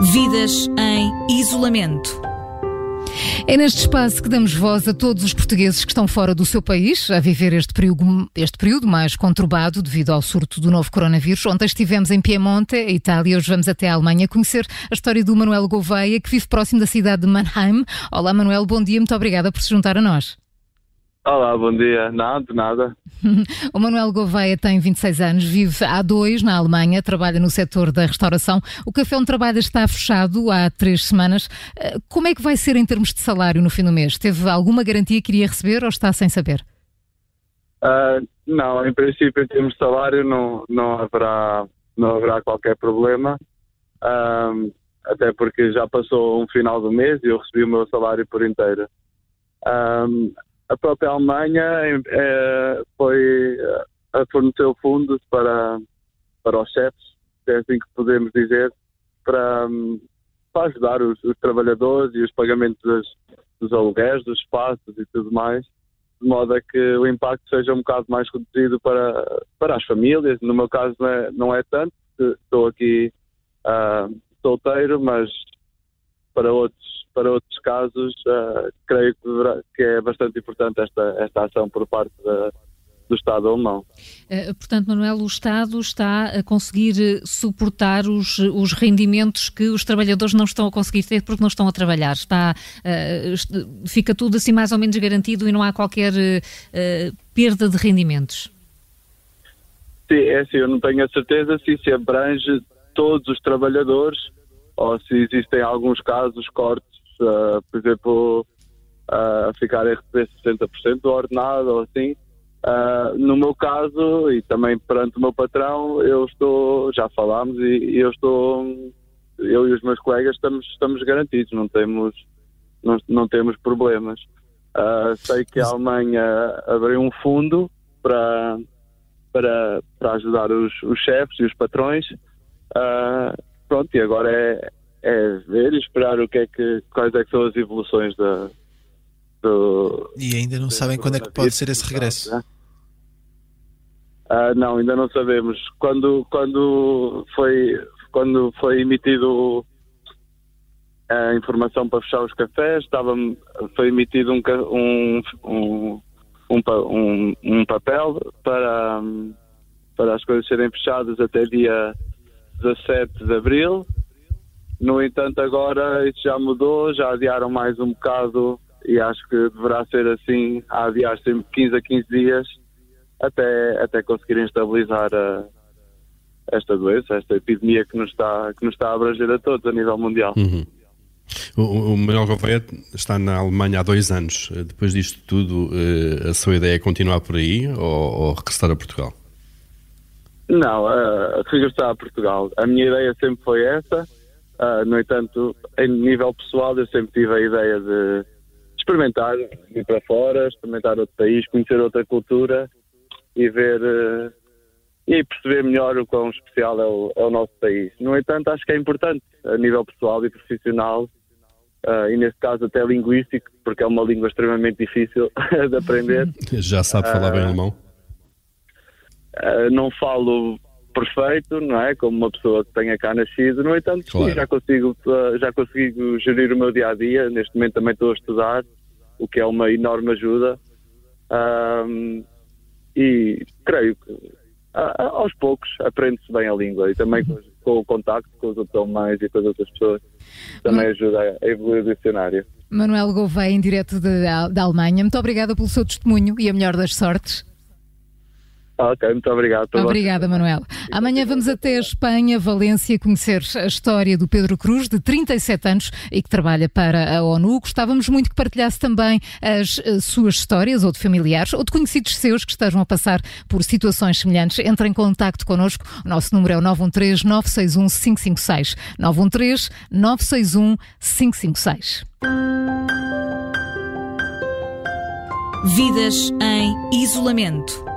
Vidas em isolamento. É neste espaço que damos voz a todos os portugueses que estão fora do seu país a viver este período, este período mais conturbado devido ao surto do novo coronavírus. Ontem estivemos em Piemonte, Itália, hoje vamos até a Alemanha conhecer a história do Manuel Gouveia, que vive próximo da cidade de Mannheim. Olá, Manuel, bom dia, muito obrigada por se juntar a nós. Olá, bom dia. Nada, nada. o Manuel Gouveia tem 26 anos, vive há dois na Alemanha, trabalha no setor da restauração. O café onde trabalha está fechado há três semanas. Eh, como é que vai ser em termos de salário no fim do mês? Teve alguma garantia que iria receber ou está sem saber? Uh, não, em princípio, em termos de salário, não, não, haverá, não haverá qualquer problema. Uh, até porque já passou um final do mês e eu recebi o meu salário por inteiro. Um, a própria Alemanha é, foi a fornecer fundos para, para os chefes, é assim que podemos dizer, para, para ajudar os, os trabalhadores e os pagamentos dos, dos aluguéis, dos espaços e tudo mais, de modo a que o impacto seja um bocado mais reduzido para, para as famílias. No meu caso não é, não é tanto, estou aqui uh, solteiro, mas para outros para outros casos, uh, creio que, deverá, que, é bastante importante esta, esta ação por parte da, do Estado alemão. Uh, portanto, Manuel, o Estado está a conseguir eh, suportar os, os rendimentos que os trabalhadores não estão a conseguir ter porque não estão a trabalhar. Está, uh, fica tudo assim mais ou menos garantido e não há qualquer perda de rendimentos? Sim, é assim, eu não tenho a certeza se isso abrange todos os trabalhadores ou se existem alguns casos, cortes uh, por exemplo, uh, ficar a receber 60% do ordenado ou assim. Uh, no meu caso, e também perante o meu patrão, eu estou, já falámos, e, e eu estou, eu e os meus colegas estamos, estamos garantidos, não temos, não, não temos problemas. Uh, sei que a Alemanha abriu um fundo para, para, para ajudar os, os chefes e os patrões. Uh, pronto, e agora é, é ver e esperar o que é que, quais é que são as evoluções da, do, E ainda não sabem quando é que pode ser esse regresso? Uh, não, ainda não sabemos. Quando, quando, foi, quando foi emitido a informação para fechar os cafés, estava, foi emitido um, um, um, um, um papel para, para as coisas serem fechadas até dia 17 de abril no entanto, agora isso já mudou, já adiaram mais um bocado e acho que deverá ser assim, a adiar sempre 15 a 15 dias até, até conseguirem estabilizar a, esta doença, esta epidemia que nos, está, que nos está a abranger a todos a nível mundial. Uhum. O, o Manuel Gouveia está na Alemanha há dois anos. Depois disto tudo, eh, a sua ideia é continuar por aí ou, ou regressar a Portugal? Não, uh, regressar a Portugal. A minha ideia sempre foi essa Uh, no entanto, em nível pessoal, eu sempre tive a ideia de experimentar, ir para fora, experimentar outro país, conhecer outra cultura e ver uh, e perceber melhor o quão especial é o, é o, nosso país. No entanto, acho que é importante a nível pessoal e profissional, uh, e nesse caso até linguístico, porque é uma língua extremamente difícil de aprender. Já sabe falar bem alemão? não falo perfeito, não é? Como uma pessoa que tenha cá nascido. No entanto, claro. já consigo uh, já consigo gerir o meu dia a dia. Neste momento também estou a estudar, o que é uma enorme ajuda. Um, e creio que uh, aos poucos aprende-se bem a língua e também com, com, o contacto com os outros alemães e com as outras pessoas também ajuda a evoluir o dicionário. Manuel Gouveia, em direto da Alemanha, muito obrigada pelo seu testemunho e a melhor das sortes. Ok, muito obrigado. Obrigada, Manuel. Amanhã vamos até a Espanha, Valência, conhecer a história do Pedro Cruz, de 37 anos e que trabalha para a ONU. Gostávamos muito que partilhasse também as, as eh, suas histórias, ou de familiares, ou de conhecidos seus que estejam a passar por situações semelhantes. Entre em contato connosco. O nosso número é o 913 961 556. 913 961 556. Vidas em isolamento.